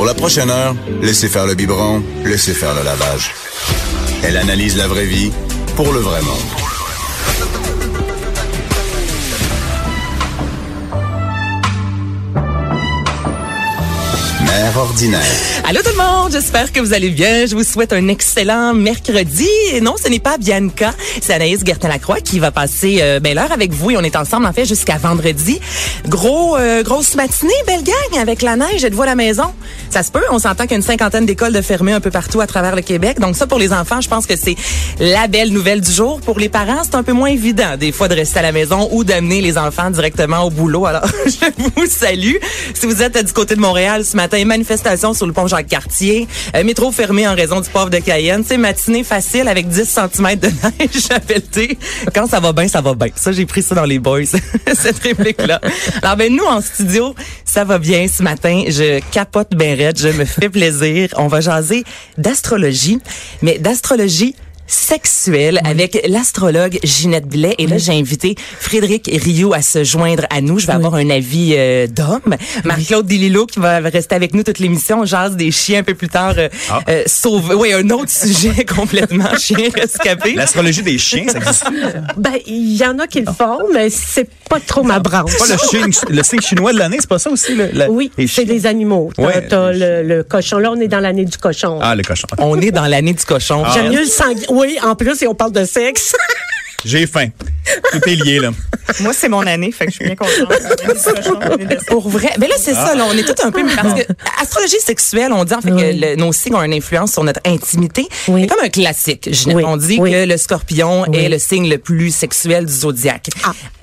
Pour la prochaine heure, laissez faire le biberon, laissez faire le lavage. Elle analyse la vraie vie pour le vrai monde. Mère ordinaire. Allô tout le monde, j'espère que vous allez bien. Je vous souhaite un excellent mercredi. Et non, ce n'est pas Bianca, c'est Anaïs Gertin-Lacroix qui va passer euh, ben, l'heure avec vous et on est ensemble en fait jusqu'à vendredi. Gros, euh, grosse matinée, belle gang, avec la neige. Êtes-vous à la maison? Ça se peut, on s'entend qu'il y a une cinquantaine d'écoles de fermées un peu partout à travers le Québec. Donc ça, pour les enfants, je pense que c'est la belle nouvelle du jour. Pour les parents, c'est un peu moins évident des fois de rester à la maison ou d'amener les enfants directement au boulot. Alors, je vous salue. Si vous êtes du côté de Montréal ce matin, manifestation sur le pont Jacques-Cartier, euh, métro fermé en raison du pauvre de Cayenne. C'est matinée facile avec 10 cm de neige à pelleter. Quand ça va bien, ça va bien. Ça, j'ai pris ça dans les boys, cette réplique-là. Alors, ben, nous, en studio, ça va bien ce matin. Je capote ben raide. Je me fais plaisir. On va jaser d'astrologie, mais d'astrologie sexuelle avec l'astrologue Ginette Blais. Et là, j'ai invité Frédéric Rio à se joindre à nous. Je vais avoir un avis euh, d'homme. Marie-Claude Delilo qui va rester avec nous toute l'émission. On jase des chiens un peu plus tard. Euh, Ah. euh, sauve- Oui, un autre sujet complètement chien rescapé. L'astrologie des chiens, ça existe. Ben, il y en a qui le font, mais c'est pas trop ma branche. Pas le chien, le signe chinois de l'année, c'est pas ça aussi? Le, le- Oui, c'est les animaux. T'as Ouais, t'as les le, le cochon. Là, on est dans l'année du cochon. Ah, le cochon. On est dans l'année du cochon. Ah. J'aime mieux le sanguin. Oui, en plus, et on parle de sexe. J'ai faim. Tout est lié, là. Moi, c'est mon année, fait que je suis bien contente. Pour vrai. Mais là, c'est Ah. ça, là. On est tout un peu, parce que astrologie sexuelle, on dit en fait que le- nos signes ont une influence sur notre intimité. Oui. C'est comme un classique. Oui. On dit Oui. que le scorpion Oui. est le signe le plus sexuel du zodiaque.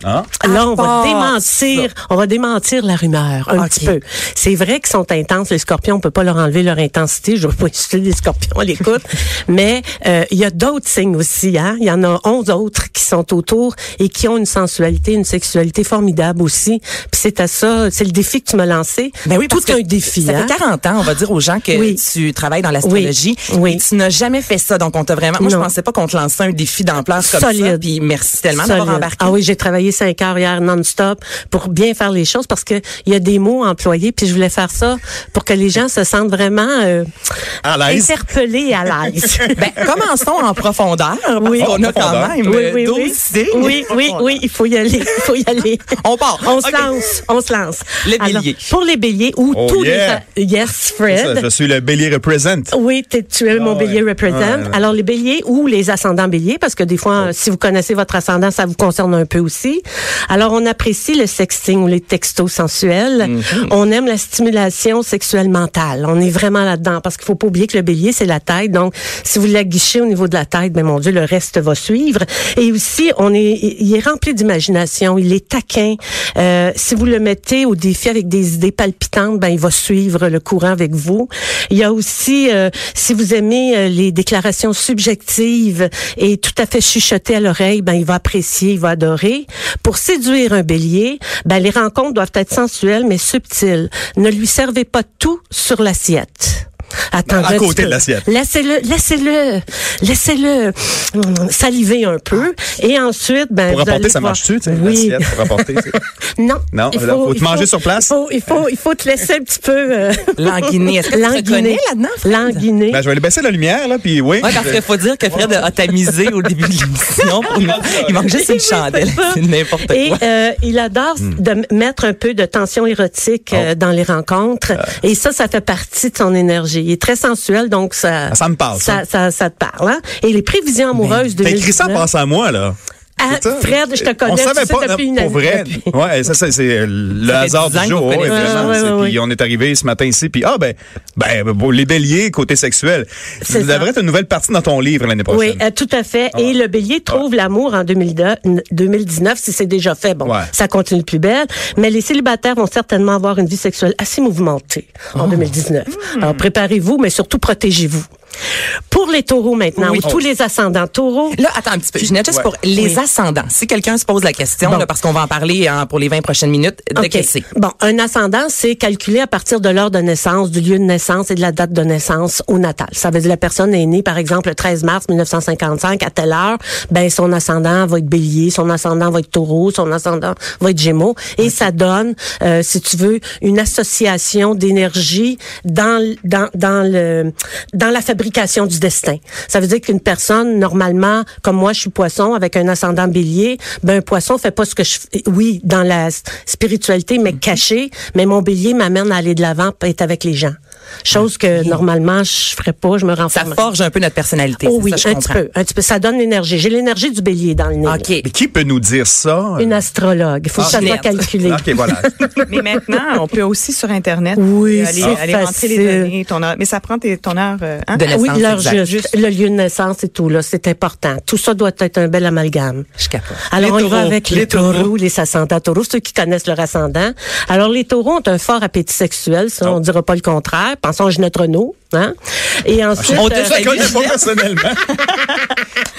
Ah. Là, on va démentir, on va démentir la rumeur un petit peu. C'est vrai qu'ils sont intenses, les scorpions. On peut pas leur enlever leur intensité. Je veux pas insulter les scorpions à l'écoute. mais euh, il y a d'autres signes aussi. Hein? Il y en a 11 autres qui sont autour et qui ont une sensualité, une sexualité formidable aussi. Puis c'est à ça, c'est le défi que tu m'as lancé. Ben oui, parce Tout que un défi. Ça hein? fait 40 ans, on va dire aux gens que Oui. tu travailles dans l'astrologie. Oui. Oui. Et tu n'as jamais fait ça. Donc, on t'a vraiment, moi, je Non. pensais pas qu'on te lançait un défi d'ampleur comme ça. Solide. Puis merci tellement d'avoir embarqué. Ah oui, j'ai travaillé cinq heures hier non-stop pour bien faire les choses parce que il y a des mots employés puis je voulais faire ça pour que les gens se sentent vraiment euh, À l'aise. interpellés à l'aise. Ben, commençons en profondeur. Oui. Qu'on a quand même oui, euh, oui, 12 oui. oui, oui, oui, il faut y aller, il faut y aller. On part. On se lance, on se lance. Les Alors, béliers. pour les béliers ou Oh, tous yeah. les yes, Ça, Fred. je suis le bélier represent. Oui, tu es mon ouais. bélier represent. Ouais, ouais. Alors les béliers ou les ascendants béliers, parce que des fois, Oh. si vous connaissez votre ascendant, ça vous concerne un peu aussi. Alors on apprécie le sexting ou les textos sensuels. Mm-hmm. On aime la stimulation sexuelle mentale. On est vraiment là-dedans parce qu'il faut pas oublier que le bélier c'est la tête. Donc si vous la guichez au niveau de la tête, ben mon Dieu, le reste va suivre. Et aussi, on est, il est rempli d'imagination. Il est taquin. Euh, si vous le mettez au défi avec des idées palpitantes, ben il va suivre le courant avec vous. Il y a aussi, euh, si vous aimez euh, les déclarations subjectives et tout à fait chuchotées à l'oreille, ben il va apprécier, il va adorer. Pour séduire un bélier, ben les rencontres doivent être sensuelles mais subtiles. Ne lui servez pas tout sur l'assiette. Attendez À côté de l'assiette. Laissez-le, laissez-le, laissez-le hum, saliver un peu. Et ensuite, ben, Pour vous apporter, allez ça voir- marche-tu, tu sais? Oui. l'assiette Pour apporter, tu sais? Non. Non, il là, faut te manger sur place? Il faut, il faut, il faut te laisser un petit peu. Euh, Languiner. Est-ce que tu te reconnais là-dedans? Languiner. Ben, je vais aller baisser la lumière, là, puis oui. Ouais, parce qu'il faut dire que Fred a tamisé au début de l'émission. Il manque juste une chandelle. C'est n'importe Et quoi. euh, il adore Hmm. de mettre un peu de tension érotique euh, dans les rencontres. Ah. Et ça, ça fait partie de son énergie. Il est très sensuel, donc ça... Ça me parle, ça. Ça, ça, ça te parle. Hein? Et les prévisions amoureuses de T'as écrit ça en pensant à moi, là. Ah. Fred, je te connais, On savait pas, depuis une pour année, vrai. Ouais, ça, ça, c'est le Ça fait hasard 10 ans du jour. ouais. Ouais, ouais, Puis on est arrivé ce matin ici, puis ah ben, ben, bon, les béliers côté sexuel. Ça devrait être une nouvelle partie dans ton livre l'année prochaine. Oui, euh, tout à fait. Et le bélier trouve l'amour en 2002 2019, si c'est déjà fait. Bon, Ouais. ça continue plus belle. Mais les célibataires vont certainement avoir une vie sexuelle assez mouvementée en 2019. Hmm. Alors, préparez-vous, mais surtout protégez-vous. Pour les taureaux maintenant, Oui. ou tous les ascendants taureaux, Là, attends un petit peu. Ginette, juste Ouais. pour les ascendants. Si quelqu'un se pose la question, Bon. là, parce qu'on va en parler hein, pour les 20 prochaines minutes, de c'est? Bon, un ascendant, c'est calculé à partir de l'heure de naissance, du lieu de naissance et de la date de naissance au natal. Ça veut dire la personne est née, par exemple, le 13 mars 1955 à telle heure, ben son ascendant va être bélier, son ascendant va être taureau, son ascendant va être gémeaux. Et ça donne, euh, si tu veux, une association d'énergie dans, dans, dans, le, dans la fabrication du destin. Ça veut dire qu'une personne, normalement, comme moi, je suis poisson avec un ascendant bélier, ben un poisson fait pas ce que je fais. Oui, dans la spiritualité, mais caché, mais mon bélier m'amène à aller de l'avant, être avec les gens. Chose que normalement je ferais pas, je me Ça renferme. forge un peu notre personnalité. Oh oui, ça, je un comprends. petit peu, un petit peu. Ça donne l'énergie. J'ai l'énergie du bélier dans le nez. OK. Mais qui peut nous dire ça? Une astrologue. Il faut que ça soit Ginette. calculé. OK, voilà. Mais maintenant, on peut aussi sur Internet Oui, euh, aller, c'est aller rentrer les facile. données, ton heure. Mais ça prend tes- ton heure. euh, hein? De Ah oui, naissance, l'heure exact. juste, le lieu de naissance et tout, là, c'est important. Tout ça doit être un bel amalgame. Je capote. Alors, Les on y va avec Les les, taureaux. taureaux, les ascendants taureaux, ceux qui connaissent leur ascendant. Alors, les taureaux ont un fort appétit sexuel, ça, on dira pas le contraire. Pensons à Ginette Renault, hein? Et ensuite, On te euh, connais pas personnellement.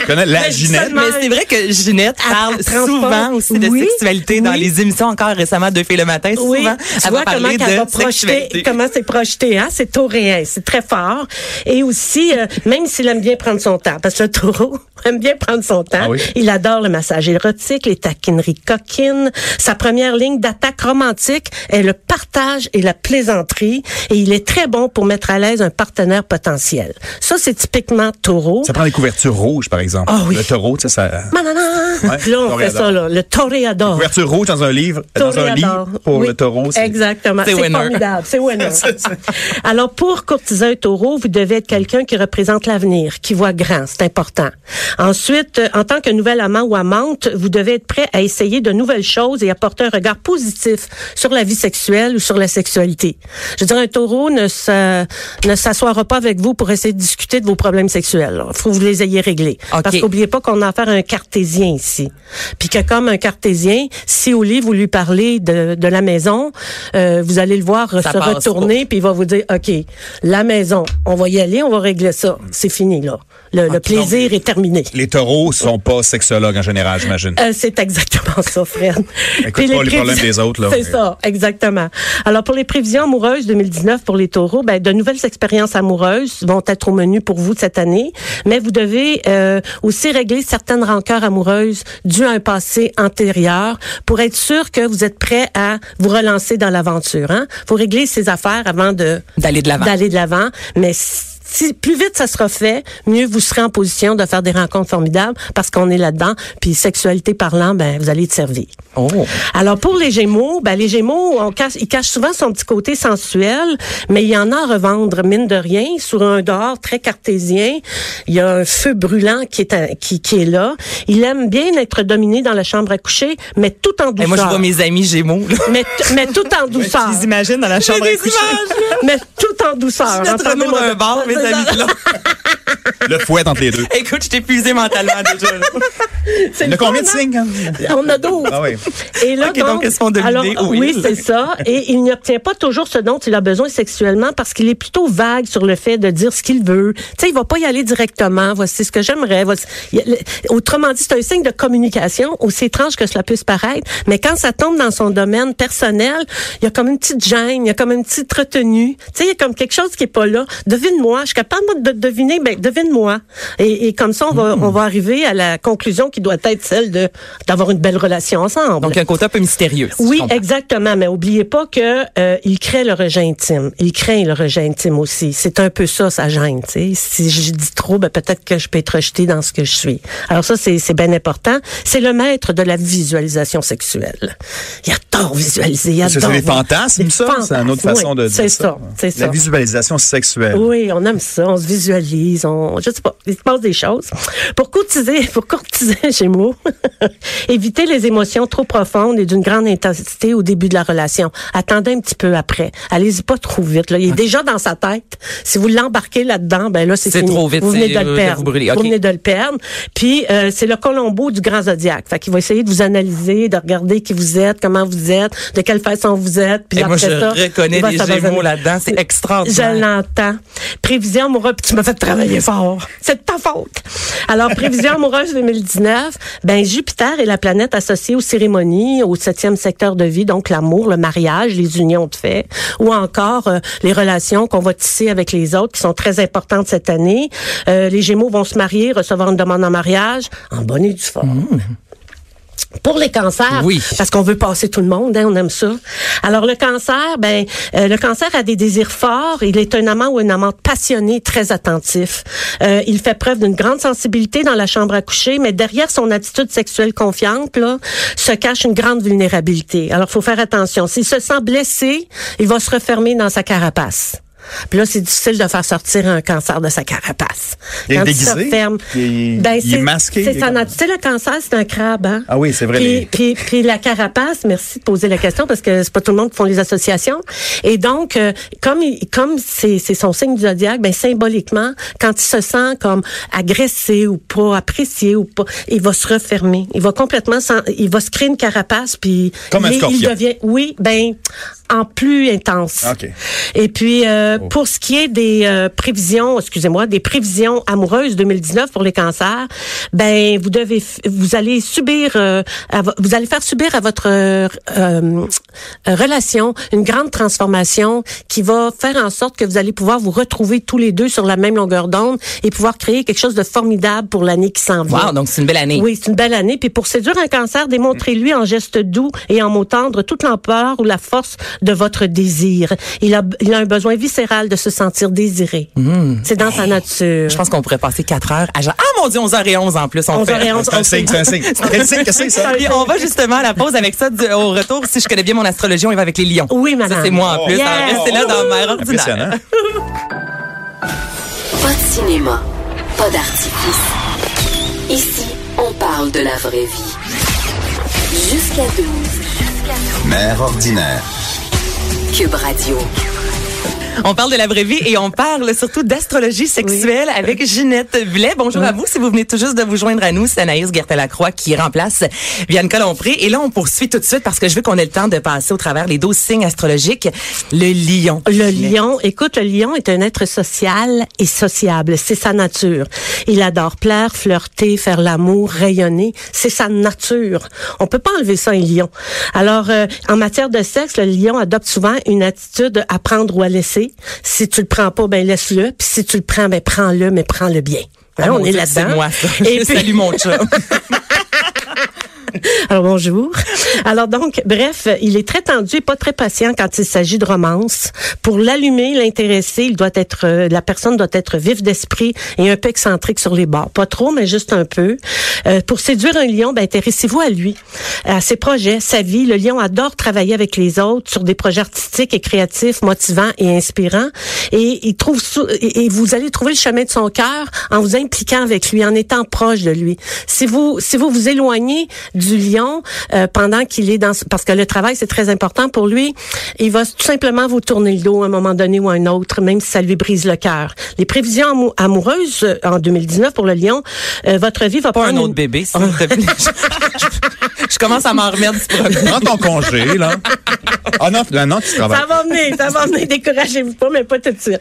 Je connais la Mais Ginette. Mais c'est vrai que Ginette Elle parle souvent aussi de Oui, sexualité dans oui. les émissions encore récemment de Filles le matin. Oui, souvent, tu elle vois va comment parler qu'elle va projeter, comment c'est projeté, hein? C'est tauréen, c'est très fort. Et aussi, euh, même s'il aime bien prendre son temps, parce que le taureau aime bien prendre son temps, Ah oui? il adore le massage érotique, les taquineries coquines. Sa première ligne d'attaque romantique est le partage et la plaisanterie, et il est très bon pour mettre à l'aise un partenaire potentiel. Ça, c'est typiquement taureau. Ça prend des couvertures rouges, par exemple. Ah oui. Le taureau, tu sais, ça. Manana! Ouais, Puis là, on fait toréador. ça, là. Le toréador. Couverture rouge dans un livre, dans un lit Toréador. pour Oui, le taureau. c'est- Exactement. C'est formidable. C'est winner. Alors, pour courtiser un taureau, vous devez être quelqu'un qui représente l'avenir, qui voit grand. C'est important. Ensuite, euh, en tant que nouvel amant ou amante, vous devez être prêt à essayer de nouvelles choses et apporter un regard positif sur la vie sexuelle ou sur la sexualité. Je veux dire, un taureau ne se, ne s'assoira pas avec vous pour essayer de discuter de vos problèmes sexuels. Il faut que vous les ayez réglés. Parce qu'oubliez pas qu'on a affaire à un cartésien ici. Puis que comme un cartésien, si au lit vous lui parlez de, de la maison, euh, vous allez le voir Ça se retourner puis il va vous dire OK, la maison, on va y aller, on va régler ça. C'est fini là. Le, le plaisir est terminé. Les taureaux sont pas sexologues en général, j'imagine. Euh, c'est exactement ça, Fred. Écoute Puis pas les problèmes prévisions- des autres, là. C'est ça, exactement. Alors, pour les prévisions amoureuses 2019 pour les taureaux, ben, de nouvelles expériences amoureuses vont être au menu pour vous cette année, mais vous devez euh, aussi régler certaines rancœurs amoureuses dues à un passé antérieur pour être sûr que vous êtes prêt à vous relancer dans l'aventure. Hein? faut régler ces affaires avant de D'aller de l'avant. d'aller de l'avant, mais si plus vite ça sera fait, mieux vous serez en position de faire des rencontres formidables parce qu'on est là-dedans. Puis sexualité parlant, ben vous allez te servir. Oh. Alors pour les Gémeaux, ben les Gémeaux, on cache, il cache souvent son petit côté sensuel, mais il y en a à revendre mine de rien sur un dehors très cartésien. Il y a un feu brûlant qui est à- qui, qui est là. Il aime bien être dominé dans la chambre à coucher, mais tout en Et douceur. moi, je vois mes amis Gémeaux. là. mais, mais tout en douceur. Tu les imagines dans la chambre à coucher. mais tout en douceur. Amis là. Le fouet entre les deux. Écoute, je t'ai épuisé mentalement déjà. C'est Il y le a combien de hein? signes? hein? On a 12. Ah oui. Et là, Ok, donc, font dominer alors, oui, c'est ça. Et il n'obtient pas toujours ce dont il a besoin sexuellement parce qu'il est plutôt vague sur le fait de dire ce qu'il veut. Tu sais, il va pas y aller directement. Voici ce que j'aimerais. Autrement dit, c'est un signe de communication, aussi étrange que cela puisse paraître. Mais quand ça tombe dans son domaine personnel, il y a comme une petite gêne, il y a comme une petite retenue. Tu sais, il y a comme quelque chose qui est pas là. Devine-moi. Je suis capable de deviner. Ben, devine-moi. Et, et comme ça, on va, on va arriver à la conclusion qui doit être celle de d'avoir une belle relation ensemble. Donc, un côté un peu mystérieux. si Oui, exactement. Mais oubliez pas que euh, il crée le rejet intime. Il craint le rejet intime aussi. C'est un peu ça, sa gêne. tu sais. Si je dis trop, ben, peut-être que je peux être rejetée dans ce que je suis. Alors ça, c'est c'est bien important. C'est le maître de la visualisation sexuelle. Il adore visualiser. Il adore C'est des voir. fantasmes, ça? C'est une autre façon oui. de dire ça. ça. C'est ça. La visualisation sexuelle. Oui, on aime ça, on se visualise, on, je sais pas, il se passe des choses. Pour courtiser, pour courtiser Gémeaux, évitez les émotions trop profondes et d'une grande intensité au début de la relation. Attendez un petit peu après. Allez-y pas trop vite. Là. Il est déjà dans sa tête. Si vous l'embarquez là-dedans, ben là, c'est fini. trop vite, Vous venez de euh, le de perdre. vous venez de le perdre. Puis, euh, c'est le Colombo du grand zodiaque. Fait qu'il va essayer de vous analyser, de regarder qui vous êtes, comment vous êtes, de quelle façon vous êtes. Puis Et moi, après je ça, reconnais s'abandonner. Gémeaux là-dedans. C'est extraordinaire. Je l'entends. Prévision amoureuse, tu m'as fait travailler fort. C'est ta faute. Alors, prévision amoureuse 2019, ben Jupiter est la planète associée aux cérémonies, au septième secteur de vie, donc l'amour, le mariage, les unions de fait, ou encore euh, les relations qu'on va tisser avec les autres, qui sont très importantes cette année. Euh, les Gémeaux vont se marier, recevoir une demande en mariage, en bonne et due forme. Pour les cancers, Oui. parce qu'on veut passer tout le monde, hein, on aime ça. Alors le cancer, ben euh, le cancer a des désirs forts. Il est un amant ou une amante passionné, très attentif. Euh, il fait preuve d'une grande sensibilité dans la chambre à coucher, mais derrière son attitude sexuelle confiante, là, se cache une grande vulnérabilité. Alors faut faire attention. S'il se sent blessé, il va se refermer dans sa carapace. Puis là, c'est difficile de faire sortir un cancer de sa carapace. Il est Quand déguisé? se referme, Il ben, il est masqué? C'est Il Tu sais, le cancer, c'est un crabe, hein? Ah oui, c'est vrai, Puis, les- puis, puis la carapace, merci de poser la question parce que c'est pas tout le monde qui font les associations. Et donc, euh, comme il- comme c'est son signe du zodiaque, ben symboliquement, quand il se sent comme agressé ou pas apprécié ou pas, il va se refermer. Il va complètement, s'en- il va se créer une carapace puis Comme un il, il devient, oui, ben en plus intense. OK. Et puis euh, pour ce qui est des euh, prévisions, excusez-moi, des prévisions amoureuses 2019 pour les cancers, ben vous devez, vous allez subir, euh, à vous allez faire subir à votre euh, euh, relation une grande transformation qui va faire en sorte que vous allez pouvoir vous retrouver tous les deux sur la même longueur d'onde et pouvoir créer quelque chose de formidable pour l'année qui s'en va. Wow, donc c'est une belle année. Oui, c'est une belle année. Puis pour séduire un cancer, démontrez-lui en gestes doux et en mots tendres toute l'ampleur ou la force de votre désir. Il a, il a un besoin viscéral de se sentir désiré. C'est dans sa nature. Je pense qu'on pourrait passer 4 heures à genre, ah mon Dieu, 11h11 en plus. On 11h11, C'est un signe, c'est un signe. Quel signe que c'est, ça? Et on va justement à la pause avec ça. Du- au retour, si je connais bien mon astrologie, on y va avec les lions. Oui, madame. Ça, c'est moi en plus. Yes. Alors, Restez là dans Mère ordinaire. Impressionnant. Pas de cinéma, pas d'artifice. Ici, on parle de la vraie vie. Jusqu'à 12. Mère ordinaire. Cube Radio. On parle de la vraie vie et on parle surtout d'astrologie sexuelle avec Ginette Blais. Bonjour à vous. Si vous venez tout juste de vous joindre à nous, c'est Anaïs Gertin-Lacroix qui remplace Bianca Lompré. Et là, on poursuit tout de suite parce que je veux qu'on ait le temps de passer au travers les 12 signes astrologiques. Le lion. Le lion, écoute, le lion est un être social et sociable. C'est sa nature. Il adore plaire, flirter, faire l'amour, rayonner. C'est sa nature. On peut pas enlever ça, un lion. Alors, euh, en matière de sexe, le lion adopte souvent une attitude à prendre ou à laisser. Si tu le prends pas, ben laisse-le. Puis si tu le prends, ben prends-le, mais prends-le bien. Hein, Ah, on mon est là-dedans. C'est moi, ça. Et puis- salue mon chat. Alors bonjour. Alors donc, bref, il est très tendu et pas très patient quand il s'agit de romance. Pour l'allumer, l'intéresser, il doit être, euh, la personne doit être vif d'esprit et un peu excentrique sur les bords. Pas trop, mais juste un peu. Euh, pour séduire un lion, ben, intéressez-vous à lui, à ses projets, sa vie. Le lion adore travailler avec les autres sur des projets artistiques et créatifs, motivants et inspirants. Et il trouve et vous allez trouver le chemin de son cœur en vous impliquant avec lui, en étant proche de lui. Si vous si vous vous éloignez du lion euh, pendant qu'il est dans ce- parce que le travail c'est très important pour lui, il va tout simplement vous tourner le dos à un moment donné ou à un autre, même si ça lui brise le cœur. Les prévisions amou- amoureuses euh, en 2019 pour le lion, euh, votre vie va Pas un prendre autre une- bébé, s'il te plaît. Je, commence à m'en remettre du premier. Prends ton congé, là. Ah non, là, non, tu travailles. Ça va venir, ça va venir. Découragez-vous pas, mais pas tout de suite.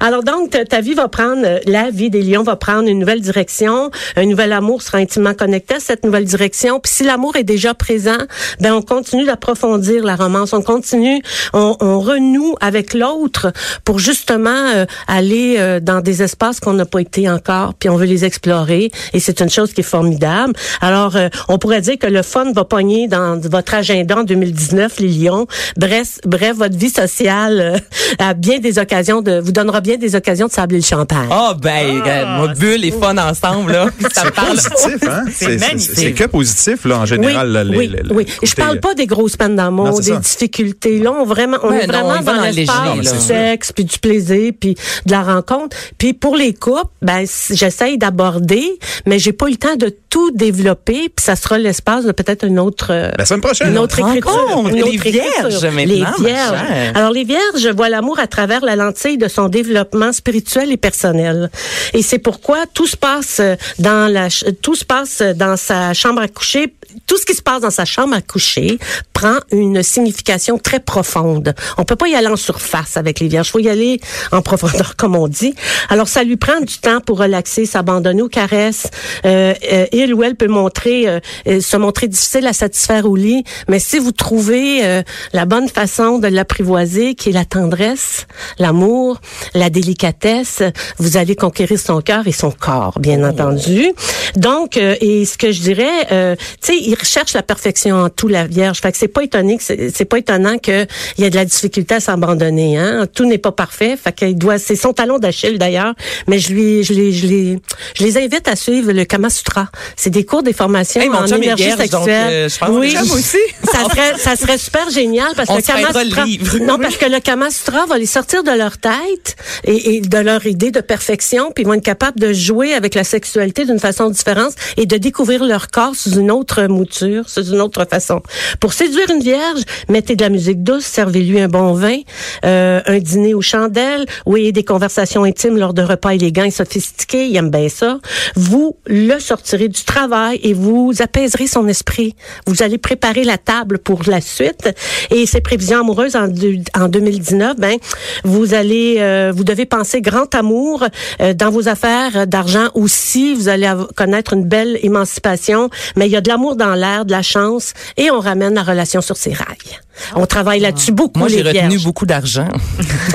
Alors donc, ta, vie va prendre, euh, la vie des lions va prendre une nouvelle direction. Un nouvel amour sera intimement connecté à cette nouvelle direction. Puis si l'amour est déjà présent, ben on continue d'approfondir la romance, on continue, on, on renoue avec l'autre pour justement euh, aller euh, dans des espaces qu'on n'a pas été encore, puis on veut les explorer et c'est une chose qui est formidable. Alors euh, on pourrait dire que le fun va pogner dans votre agenda en 2019, les lions. Bref, bref, votre vie sociale euh, a bien des occasions de vous donnera bien des occasions de sabler le champagne. Ah, ben, euh, mon bulle et fun ensemble, là. Ça me parle. positif, hein? C'est magnifique. C'est c'est que positif, là, en général. là, les- oui, les- le oui. côté- Je parle pas des grosses peines d'amour, des ça. difficultés. Là, on vraiment, on Ouais, est non, vraiment dans l'espace du sexe, puis du plaisir, puis de la rencontre. Puis pour les couples, ben j'essaye d'aborder, mais j'ai pas eu le temps de tout développer, puis ça sera l'espace de peut-être une autre euh, La semaine prochaine. une autre écriture. Rencontre, Une les autre vierges écriture. maintenant, Les vierges. Alors, les vierges voient l'amour à travers la lentille de son développement spirituel et personnel. Et c'est pourquoi tout se passe euh, dans la, tout se passe dans sa chambre à coucher. Tout ce qui se passe dans sa chambre à coucher prend une signification très profonde. On peut pas y aller en surface avec les vierges. Faut y aller en profondeur, comme on dit. Alors, ça lui prend du temps pour relaxer, s'abandonner aux caresses. Euh, euh, il ou elle peut montrer, euh, euh, se montrer difficile à satisfaire au lit. Mais si vous trouvez euh, la bonne façon de l'apprivoiser, qui est la tendresse, l'amour, la délicatesse, vous allez conquérir son cœur et son corps, bien entendu. Donc, euh, et ce que je dirais, euh, sais, il recherche la perfection en tout, la Vierge. Fait que c'est pas étonné que c'est c'est pas étonnant qu'il y ait de la difficulté à s'abandonner. Hein? Tout n'est pas parfait. Fait qu'il doit, c'est son talon d'Achille d'ailleurs. Mais je lui, je les, je les, je les invite à suivre le Kama Sutra. C'est des cours des formations Hey, en énergie sexuelle. donc, euh, je pense que oui, aussi. ça serait, ça serait super génial parce On que Kama le Sutra, non, parce que le Kama Sutra va les sortir de leur tête et, et de leur idée de perfection, puis ils vont être capables de jouer avec la sexualité d'une façon différente et de découvrir leur corps sous une autre mouture, sous une autre façon. Pour séduire une vierge, mettez de la musique douce, servez-lui un bon vin, euh, un dîner aux chandelles, oui, des conversations intimes lors de repas élégants et sophistiqués, il aime bien ça. Vous le sortirez du travail et vous apaiserez son esprit. Vous allez préparer la table pour la suite. Et ces prévisions amoureuses en, deux- en 2019, ben, vous allez, euh, vous devez penser grand amour euh, dans vos affaires d'argent aussi. Vous allez connaître une belle émancipation, mais il y a de l'amour dans l'air, de la chance, et on ramène la relation sur ses rails. On travaille là-dessus beaucoup, Moi, j'ai retenu beaucoup d'argent.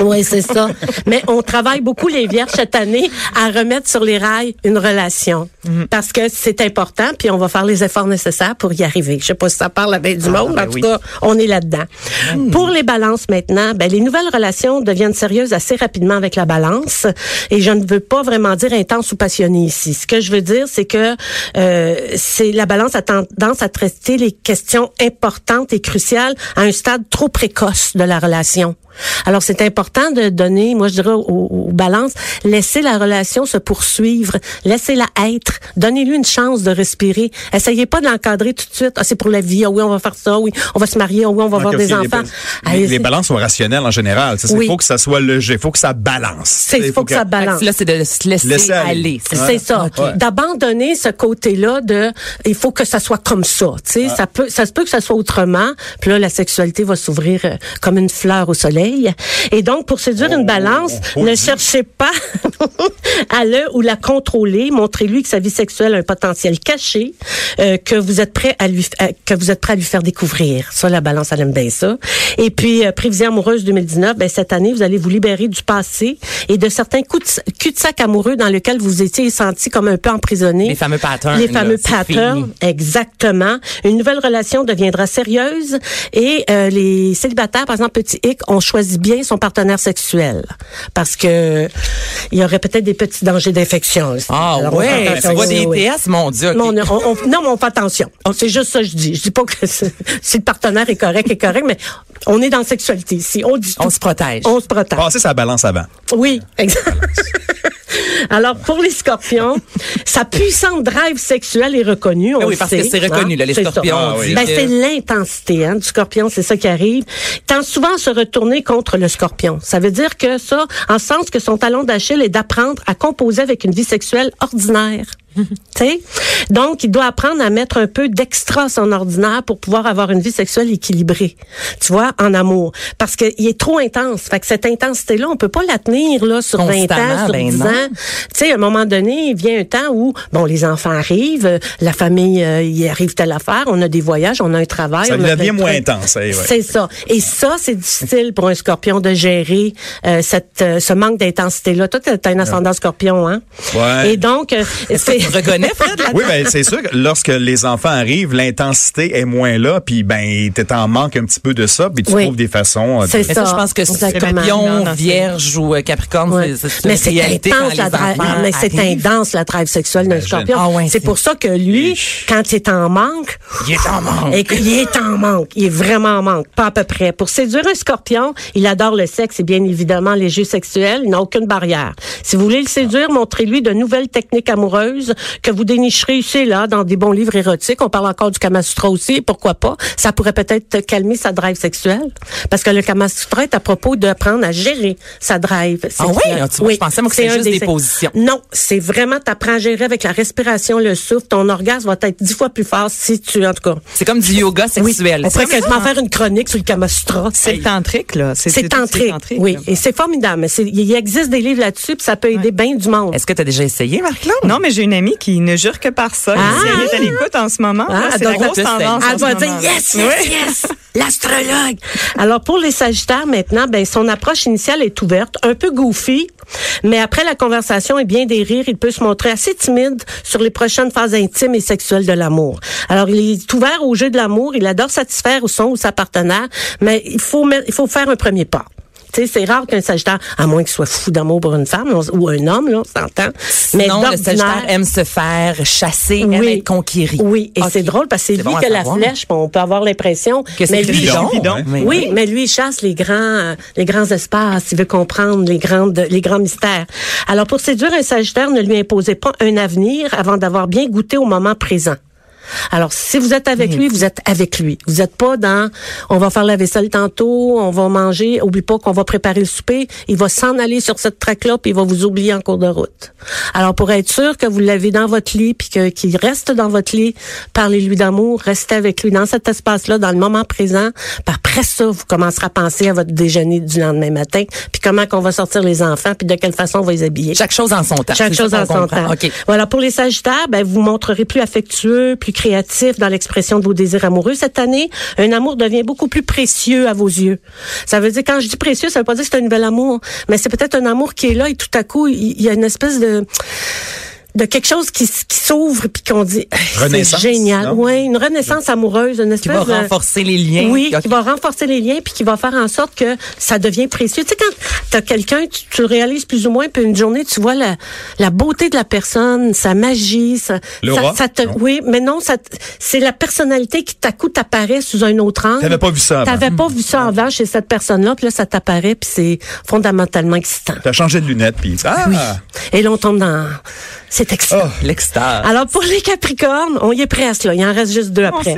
Oui, c'est ça. Mais on travaille beaucoup les vierges cette année à remettre sur les rails une relation. Parce que c'est important, puis on va faire les efforts nécessaires pour y arriver. Je sais pas si ça parle avec du monde, mais en tout cas, on est là-dedans. Pour les balances maintenant, ben, les nouvelles relations deviennent sérieuses assez rapidement avec la balance. Et je ne veux pas vraiment dire intense ou passionné ici. Ce que je veux dire, c'est que euh, c'est la balance a tendance à traiter les questions importantes et cruciales à un stade trop précoce de la relation. Alors, c'est important de donner, moi je dirais aux, aux balances, laissez la relation se poursuivre, laissez-la être, donnez-lui une chance de respirer. Essayez pas de l'encadrer tout de suite. Ah, c'est pour la vie. Ah oui, on va faire ça. Oui, on va se marier. Ah oui, on va avoir des les enfants. Les, les balances sont rationnelles en général. Il Oui. faut que ça soit léger. Il faut que ça balance. il faut que ça balance. Là, c'est de se laisser, Laisser aller. aller. C'est ça. Ouais. D'abandonner ce côté-là de, il faut que ça soit comme ça. Tu sais, ça peut, ça se peut que ça soit autrement. Puis là, la sexualité va s'ouvrir euh, comme une fleur au soleil. Et donc, pour séduire une balance, oh, ne dis. cherchez pas à le ou la contrôler. Montrez-lui que sa vie sexuelle a un potentiel caché, euh, que vous êtes prêt à lui, euh, que vous êtes prêt à lui faire découvrir. Ça, la balance, elle aime bien ça. Et puis, euh, prévision amoureuse 2019, ben, cette année, vous allez vous libérer du passé et de certains coups de, cul-de-sac amoureux dans lesquels vous étiez senti comme un peu emprisonné. Les fameux patterns, Les là, fameux c'est patterns. Exactement. Une nouvelle relation deviendra sérieuse et euh, les célibataires, par exemple, petit hic, on choisit bien son partenaire sexuel parce que il y aurait peut-être des petits dangers d'infection. aussi. Ah Alors, on ouais, vois Oui, des oui. ITS, mon Dieu. Non, on, on- on- non, mais on fait attention. C'est juste ça que je dis. Je dis pas que c'est- si le partenaire est correct, est correct, mais on est dans la sexualité ici. On dit On se protège. On se protège. Passer sa balance avant. Oui, exact. Alors, pour les scorpions, sa puissante drive sexuelle est reconnue. On Ah oui, le parce sait, que c'est reconnu, hein. là, les scorpions. Ah oui. Ben, c'est l'intensité hein, du scorpion, c'est ça qui arrive. Tend souvent à se retourner contre le scorpion. Ça veut dire que ça, en sens que son talon d'Achille est d'apprendre à composer avec une vie sexuelle ordinaire. Tu sais? Donc, il doit apprendre à mettre un peu d'extra à son ordinaire pour pouvoir avoir une vie sexuelle équilibrée. Tu vois, en amour. Parce qu'il est trop intense. Fait que cette intensité-là, on peut pas la tenir, là, sur 20 ans, sur ben 10 non. ans. Tu sais, à un moment donné, il vient un temps où, bon, les enfants arrivent, euh, la famille, euh, il arrive telle affaire, on a des voyages, on a un travail. Ça on devient moins intense. eh, ouais. C'est ça. Et ça, c'est difficile pour un scorpion de gérer euh, cette, euh, ce manque d'intensité-là. Toi, t'as un ascendant scorpion, hein? Ouais. Et donc, euh, Reconnais, Fred, là? Oui, ben c'est sûr que lorsque les enfants arrivent, l'intensité est moins là, puis ben t'es en manque un petit peu de ça, puis tu Oui. trouves des façons. euh, de- C'est ça, ça. je pense que Non, Vierge ou euh, Capricorne, c'est- c'est Mais c'est intense la drive. Mais c'est intense la drive sexuelle d'un scorpion. Ah ouais, c'est c'est- pour ça que lui, quand il est en manque, Il est en manque. et qu'il est en manque, il est vraiment en manque, pas à peu près. Pour séduire un scorpion, il adore le sexe et bien évidemment les jeux sexuels. Il n'a aucune barrière. Si vous voulez le séduire, montrez-lui de nouvelles techniques amoureuses que vous dénicherez ici et là dans des bons livres érotiques. On parle encore du Kama Sutra aussi, pourquoi pas? Ça pourrait peut-être calmer sa drive sexuelle. Parce que le Kama Sutra est à propos d'apprendre à gérer sa drive Ah oui? sexuelle. Tu vois, je pensais, moi, que c'était juste des positions. Non, c'est vraiment t'apprends à gérer avec la respiration, le souffle. Ton orgasme va être dix fois plus fort si tu, en tout cas. C'est comme du yoga sexuel. On pourrait C'est quasiment faire une chronique sur le Kama Sutra. C'est tantrique, là. C'est tantrique, oui. là. Et c'est formidable. Il existe des livres là-dessus, puis ça peut aider bien du monde. Est-ce que tu as déjà essayé, Marc-Claude? Non, mais j'ai une amie qui ne jure que par ça. Ah! Si elle est à l'écoute en ce moment, Ah, c'est la grosse elle- tendance. Elle en doit ce dire yes, yes, Oui. yes, l'astrologue. Alors pour les Sagittaires maintenant, ben son approche initiale est ouverte, un peu goofy, mais après la conversation et bien des rires, il peut se montrer assez timide sur les prochaines phases intimes et sexuelles de l'amour. Alors il est ouvert au jeu de l'amour, il adore satisfaire son ou sa partenaire, mais il faut il faut faire un premier pas. Tu sais, c'est rare qu'un Sagittaire, à moins qu'il soit fou d'amour pour une femme ou un homme, là, on s'entend. Mais non, le d'ordinaire- Sagittaire aime se faire chasser, aime Oui. être conquéri. Oui, et c'est drôle parce que c'est lui bon à qui a la flèche. On peut avoir l'impression. Que c'est lui, il- Cupidon, mais oui, mais lui, il chasse les grands, les grands espaces. Il veut comprendre les grandes, les grands mystères. Alors, pour séduire un Sagittaire, ne lui imposez pas un avenir avant d'avoir bien goûté au moment présent. Alors, si vous êtes avec lui, vous êtes avec lui. Vous n'êtes pas dans, on va faire la vaisselle tantôt, on va manger, oublie pas qu'on va préparer le souper. Il va s'en aller sur cette traque-là, puis il va vous oublier en cours de route. Alors, pour être sûr que vous l'avez dans votre lit, puis que- qu'il reste dans votre lit, parlez-lui d'amour, restez avec lui dans cet espace-là, dans le moment présent. Puis après ça, vous commencerez à penser à votre déjeuner du lendemain matin, puis comment qu'on va sortir les enfants, puis de quelle façon on va les habiller. Chaque chose en son temps. Chaque chose en son comprend. temps. OK. Voilà, pour les Sagittaires, ben, vous montrerez plus affectueux, plus créatif dans l'expression de vos désirs amoureux. Cette année, un amour devient beaucoup plus précieux à vos yeux. Ça veut dire, quand je dis précieux, ça veut pas dire que c'est un nouvel amour, mais c'est peut-être un amour qui est là et tout à coup, il y a une espèce de de quelque chose qui, qui s'ouvre puis qu'on dit c'est Renaissance, génial non? oui une renaissance amoureuse une Qui espèce va de- renforcer les liens. oui, qui va renforcer les liens puis qui va faire en sorte que ça devient précieux. Tu sais, quand t'as quelqu'un, tu, tu le réalises plus ou moins, puis une journée, tu vois la, la beauté de la personne, sa magie, ça, L'aura, ça, ça te, oui, mais non, ça, c'est la personnalité qui, à coup, t'apparaît sous un autre angle. T'avais pas vu ça avant. T'avais pas vu ça avant chez cette personne-là, puis là, ça t'apparaît, puis c'est fondamentalement excitant. T'as changé de lunettes, puis ah, Et là, on tombe dans... C'est excitant. Oh. L'extase. Alors pour les Capricornes, on y est presque là. Il en reste juste deux après.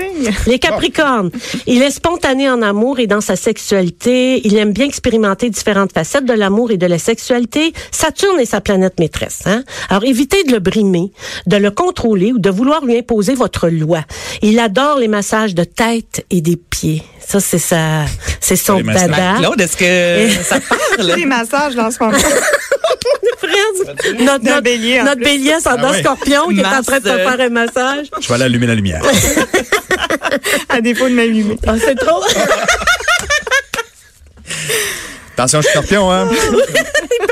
Les Capricornes, il est spontané en amour et dans sa sexualité. Il aime bien expérimenter différentes facettes de l'amour et de la sexualité. Saturne est sa planète maîtresse. Hein? Alors évitez de le brimer, de le contrôler ou de vouloir lui imposer votre loi. Il adore les massages de tête et des pieds. Ça c'est sa, c'est son Les massages. dada. Claude, est-ce que ça parle? Les massages dans ce moment. Fred, notre, bélier, notre plus. bélier ascendant Ah ouais. scorpion qui est en train de euh, faire un massage. je vais aller allumer la lumière. à défaut de m'allumer. Ah, c'est trop. Attention, scorpion, hein?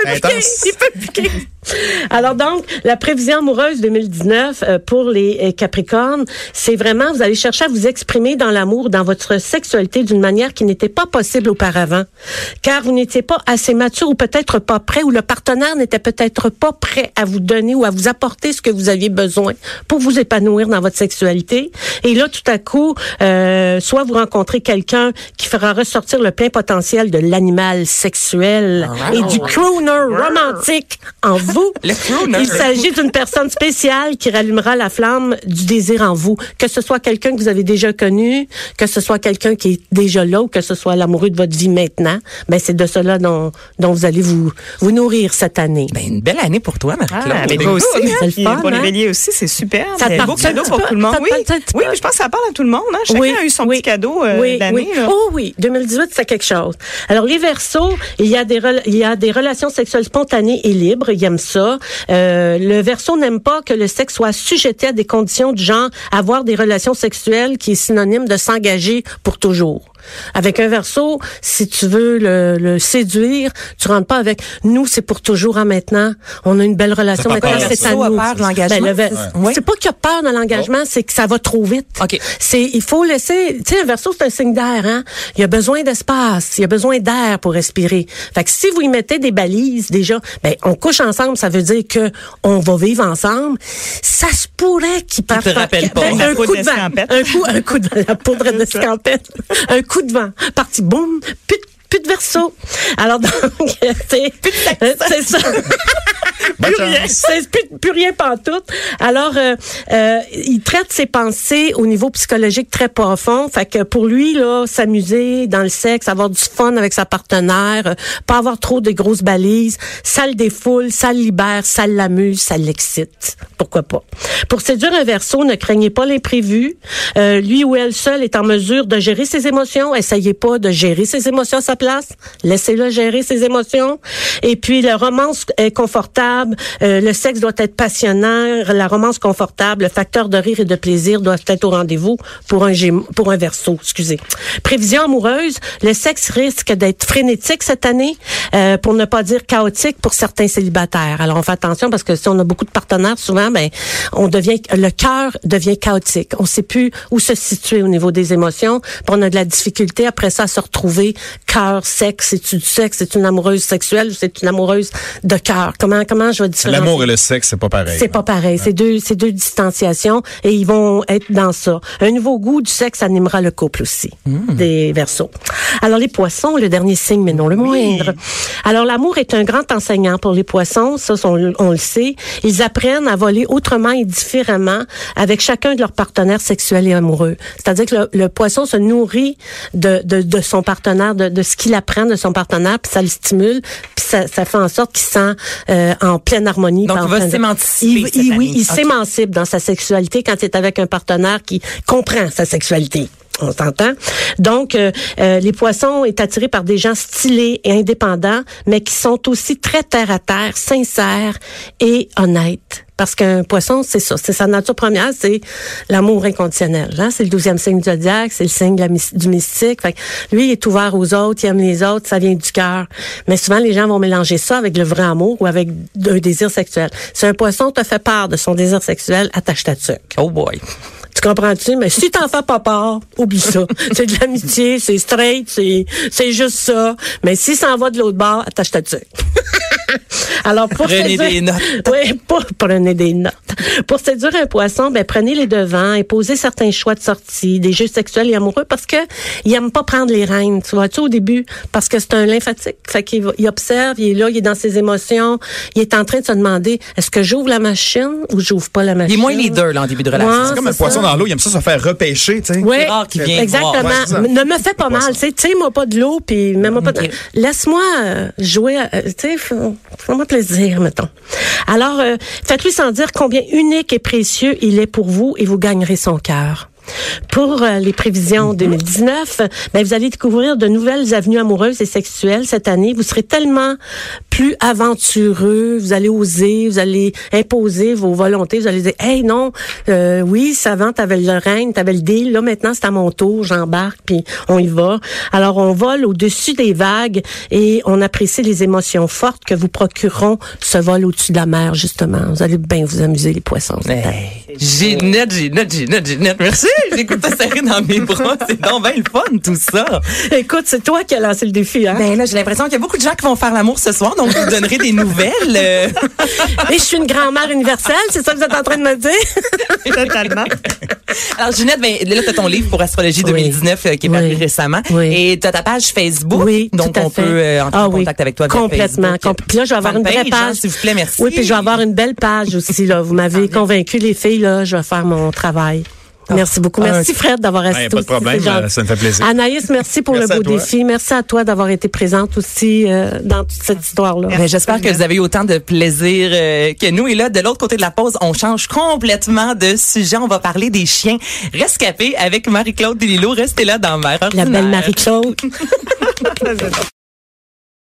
Il peut piquer. Alors donc, la prévision amoureuse 2019 euh, pour les euh, Capricornes, c'est vraiment, vous allez chercher à vous exprimer dans l'amour, dans votre sexualité d'une manière qui n'était pas possible auparavant. Car vous n'étiez pas assez mature ou peut-être pas prêt, ou le partenaire n'était peut-être pas prêt à vous donner ou à vous apporter ce que vous aviez besoin pour vous épanouir dans votre sexualité. Et là, tout à coup, euh, soit vous rencontrez quelqu'un qui fera ressortir le plein potentiel de l'animal sexuel Alright. et du cruising crooner romantique en vous. Le crooner. Il s'agit d'une personne spéciale qui rallumera la flamme du désir en vous. Que ce soit quelqu'un que vous avez déjà connu, que ce soit quelqu'un qui est déjà là ou que ce soit l'amoureux de votre vie maintenant, ben c'est de cela dont, dont vous allez vous, vous nourrir cette année. Ben, une belle année pour toi, Marie-Claude. Ah, mais toi aussi, C'est hein, le fun, pour les hein? béliers aussi, c'est super. Ça te beau cadeau pour tout le monde. Oui, oui, mais je pense que ça parle à tout le monde. Hein. Chacun a eu son petit cadeau euh, oui, d'année. oui. Oh oui, 2018, c'est quelque chose. Alors, les versos, il y a des, rela- il y a des relations sexuelles spontanées et libres. Ils aiment ça. Euh, le verso n'aime pas que le sexe soit sujeté à des conditions du genre avoir des relations sexuelles qui est synonyme de s'engager pour toujours. Avec un verso, si tu veux le, le séduire, tu rentres pas avec nous, c'est pour toujours en maintenant. On a une belle relation maintenant, c'est à nous. peur de l'engagement? Ben, le Ouais. C'est pas qu'il a peur de l'engagement, c'est que ça va trop vite. OK. C'est, il faut laisser, tu sais, un verso, c'est un signe d'air, hein. Il y a besoin d'espace, il y a besoin d'air pour respirer. Fait que si vous y mettez des balises, déjà, ben, on couche ensemble, ça veut dire que on va vivre ensemble. Ça se pourrait qu'il parte. pas. Ben, un coup de vent. Un coup, un coup de la poudre d'escampette. un coup de vent. Parti, boum, plus de plus de verso. Alors donc, c'est c'est ça. plus rien, c'est plus, plus rien pantoute. Alors, euh, euh, il traite ses pensées au niveau psychologique très profond. Fait que pour lui, là, s'amuser dans le sexe, avoir du fun avec sa partenaire, euh, pas avoir trop de grosses balises, ça le défoule, ça le libère, ça l'amuse, ça l'excite. Pourquoi pas? Pour séduire un verso, ne craignez pas l'imprévu. Euh, lui ou elle seul est en mesure de gérer ses émotions. Essayez pas de gérer ses émotions à sa place. Laissez-le gérer ses émotions. Et puis, la romance est confortable. Euh, le sexe doit être passionnant. La romance confortable. Le facteur de rire et de plaisir doit être au rendez-vous pour un pour un verso, excusez. Prévision amoureuse. Le sexe risque d'être frénétique cette année, euh, pour ne pas dire chaotique pour certains célibataires. Alors, on fait attention parce que si on a beaucoup de partenaires, souvent, ben, on devient, le cœur devient chaotique. On sait plus où se situer au niveau des émotions. Puis on a de la difficulté après ça à se retrouver cœur, sexe. C'est-tu du sexe? C'est une amoureuse sexuelle ou c'est une amoureuse de cœur? Comment, comment je vais différencier? L'amour et le sexe, c'est pas pareil. C'est pas pareil. C'est deux, c'est deux distanciations et ils vont être dans ça. Un nouveau goût du sexe animera le couple aussi. Des versos. Alors, les poissons, le dernier signe, mais non le moindre. Alors, l'amour est un grand enseignant pour les poissons. Ça, on, on le sait. Ils apprennent à voler autrement et différemment avec chacun de leurs partenaires sexuels et amoureux. C'est-à-dire que le, le poisson se nourrit de, de, de son partenaire, de, de ce qu'il apprend de son partenaire, puis ça le stimule, puis ça, ça fait en sorte qu'il se sent euh, en pleine harmonie. Donc, il va pleine- s'émanciper Il- cette il- Oui, il s'émancipe dans sa sexualité quand il est avec un partenaire qui comprend sa sexualité. On s'entend? Donc, euh, euh, les poissons est attiré par des gens stylés et indépendants, mais qui sont aussi très terre à terre, sincères et honnêtes. Parce qu'un poisson, c'est ça, c'est sa nature première, c'est l'amour inconditionnel. Hein? C'est le douzième signe du zodiaque, c'est le signe la du mystique. Fait que lui, il est ouvert aux autres, il aime les autres, ça vient du cœur. Mais souvent, les gens vont mélanger ça avec le vrai amour ou avec un désir sexuel. Si un poisson te fait part de son désir sexuel, attache ta tuque. Oh boy. Tu comprends-tu? Mais si t'en fais pas part, oublie ça. C'est de l'amitié, c'est straight, c'est, c'est juste ça. Mais si ça en va de l'autre bord, attache ta tuque. Alors, pour Prenez séduire- des notes. Oui, pour, prenez des notes. Pour séduire un poisson, ben, prenez les devants et posez certains choix de sortie, des jeux sexuels et amoureux parce que il aime pas prendre les rênes, tu vois-tu, au début, parce que c'est un lymphatique. Fait qu'il il observe, il est là, il est dans ses émotions, il est en train de se demander, est-ce que j'ouvre la machine ou j'ouvre pas la Il machine? est moins leader, là, en début de relation. Ouais, C'est comme un poisson dans l'eau, il aime ça se faire repêcher, tu sais. Oui, qu'il vienne exactement. voir. Ouais, ne me fais pas mal, tu sais, tire-moi pas de l'eau, puis même pas. de-. Laisse-moi euh, jouer, euh, tu sais, fais- fais-moi plaisir, mettons. Alors, euh, faites-lui sans dire combien unique et précieux il est pour vous, et vous gagnerez son cœur. Pour euh, les prévisions 2019, ben, vous allez découvrir de nouvelles avenues amoureuses et sexuelles cette année. Vous serez tellement plus aventureux, vous allez oser, vous allez imposer vos volontés, vous allez dire, hey non, euh, oui, ça avant t'avais le règne, t'avais le deal, là maintenant c'est à mon tour, j'embarque, puis on y va. Alors on vole au-dessus des vagues et on apprécie les émotions fortes que vous procureront ce vol au-dessus de la mer, justement. Vous allez bien vous amuser, les poissons. Ginette, Ginette, Ginette, Ginette, merci. J'écoute ça serré dans mes bras. C'est donc bien le fun, tout ça. Écoute, c'est toi qui as lancé le défi, hein? Ben là, j'ai l'impression qu'il y a beaucoup de gens qui vont faire l'amour ce soir, donc je vous donnerai des nouvelles. euh. Et je suis une grand-mère universelle, c'est ça que vous êtes en train de me dire? Totalement. Alors, Ginette, ben, là, tu as ton livre pour Astrologie Oui. 2019 euh, qui est paru Oui. récemment. Oui. Et tu as ta page Facebook. Oui, donc tout à on fait. peut euh, entrer Ah en contact avec toi complètement. Com- Puis là, je vais avoir une vraie Fanpage, hein, page. S'il vous plaît, merci. Oui, puis je vais avoir une belle page aussi. Là. Vous m'avez convaincu, les filles. Là, je vais faire mon travail. Merci beaucoup. Merci, Ah, Fred, d'avoir Ouais, assisté. pas de problème, ça me fait plaisir. Anaïs, merci pour Merci le beau défi. Merci à toi d'avoir été présente aussi euh, dans toute cette histoire-là. Ben, J'espère que vous avez eu autant de plaisir euh, que nous. Et là, de l'autre côté de la pause, on change complètement de sujet. On va parler des chiens rescapés avec Marie-Claude Delilo. Restez là dans Mère La belle Marie-Claude.